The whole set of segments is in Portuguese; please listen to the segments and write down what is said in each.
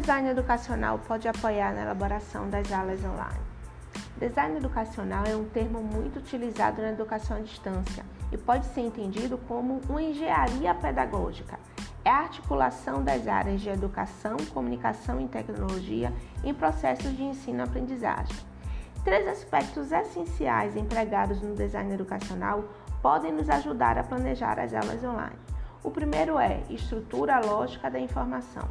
design educacional pode apoiar na elaboração das aulas online? Design educacional é um termo muito utilizado na educação à distância e pode ser entendido como uma engenharia pedagógica. É a articulação das áreas de educação, comunicação e tecnologia em processos de ensino-aprendizagem. Três aspectos essenciais empregados no design educacional podem nos ajudar a planejar as aulas online. O primeiro é estrutura lógica da informação.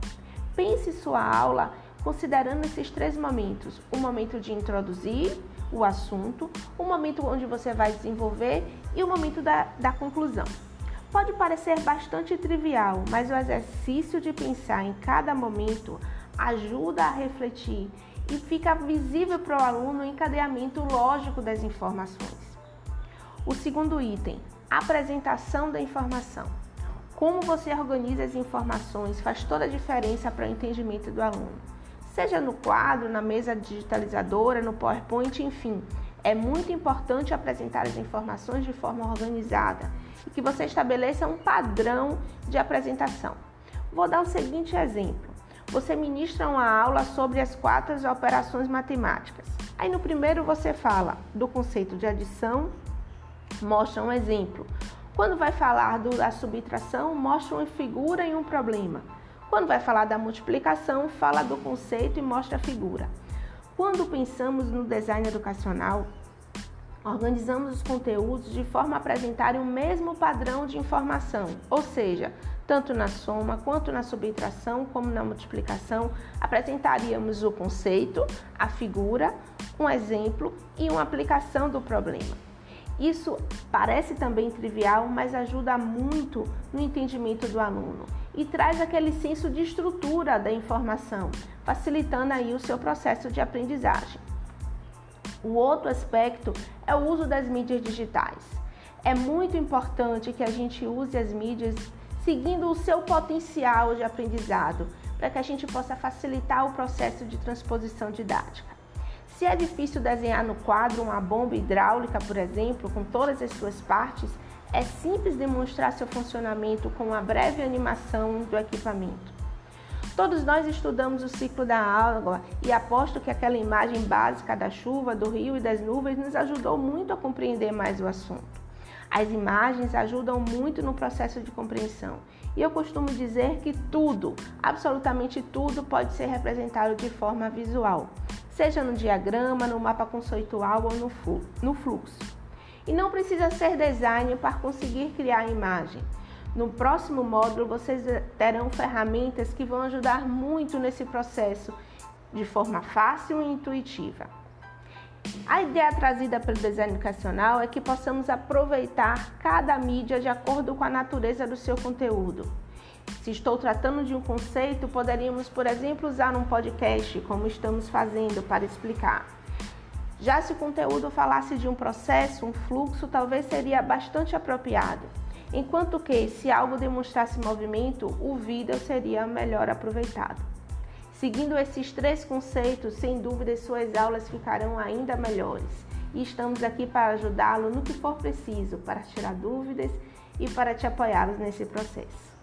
Pense sua aula considerando esses três momentos: o momento de introduzir o assunto, o momento onde você vai desenvolver e o momento da, da conclusão. Pode parecer bastante trivial, mas o exercício de pensar em cada momento ajuda a refletir e fica visível para o aluno o encadeamento lógico das informações. O segundo item, apresentação da informação. Como você organiza as informações faz toda a diferença para o entendimento do aluno. Seja no quadro, na mesa digitalizadora, no PowerPoint, enfim. É muito importante apresentar as informações de forma organizada e que você estabeleça um padrão de apresentação. Vou dar o seguinte exemplo. Você ministra uma aula sobre as quatro operações matemáticas. Aí no primeiro você fala do conceito de adição, mostra um exemplo. Quando vai falar da subtração, mostra uma figura e um problema. Quando vai falar da multiplicação, fala do conceito e mostra a figura. Quando pensamos no design educacional, organizamos os conteúdos de forma a apresentarem o mesmo padrão de informação, ou seja, tanto na soma quanto na subtração como na multiplicação, apresentaríamos o conceito, a figura, um exemplo e uma aplicação do problema. Isso parece também trivial, mas ajuda muito no entendimento do aluno e traz aquele senso de estrutura da informação, facilitando aí o seu processo de aprendizagem. O outro aspecto é o uso das mídias digitais. É muito importante que a gente use as mídias seguindo o seu potencial de aprendizado, para que a gente possa facilitar o processo de transposição didática. Se é difícil desenhar no quadro uma bomba hidráulica, por exemplo, com todas as suas partes, é simples demonstrar seu funcionamento com uma breve animação do equipamento. Todos nós estudamos o ciclo da água e aposto que aquela imagem básica da chuva, do rio e das nuvens nos ajudou muito a compreender mais o assunto. As imagens ajudam muito no processo de compreensão e eu costumo dizer que tudo, absolutamente tudo, pode ser representado de forma visual seja no diagrama, no mapa conceitual ou no fluxo. E não precisa ser design para conseguir criar a imagem. No próximo módulo, vocês terão ferramentas que vão ajudar muito nesse processo de forma fácil e intuitiva. A ideia trazida pelo design educacional é que possamos aproveitar cada mídia de acordo com a natureza do seu conteúdo. Se estou tratando de um conceito, poderíamos, por exemplo, usar um podcast, como estamos fazendo, para explicar. Já se o conteúdo falasse de um processo, um fluxo, talvez seria bastante apropriado. Enquanto que, se algo demonstrasse movimento, o vídeo seria melhor aproveitado. Seguindo esses três conceitos, sem dúvida suas aulas ficarão ainda melhores. E estamos aqui para ajudá-lo no que for preciso, para tirar dúvidas e para te apoiá-los nesse processo.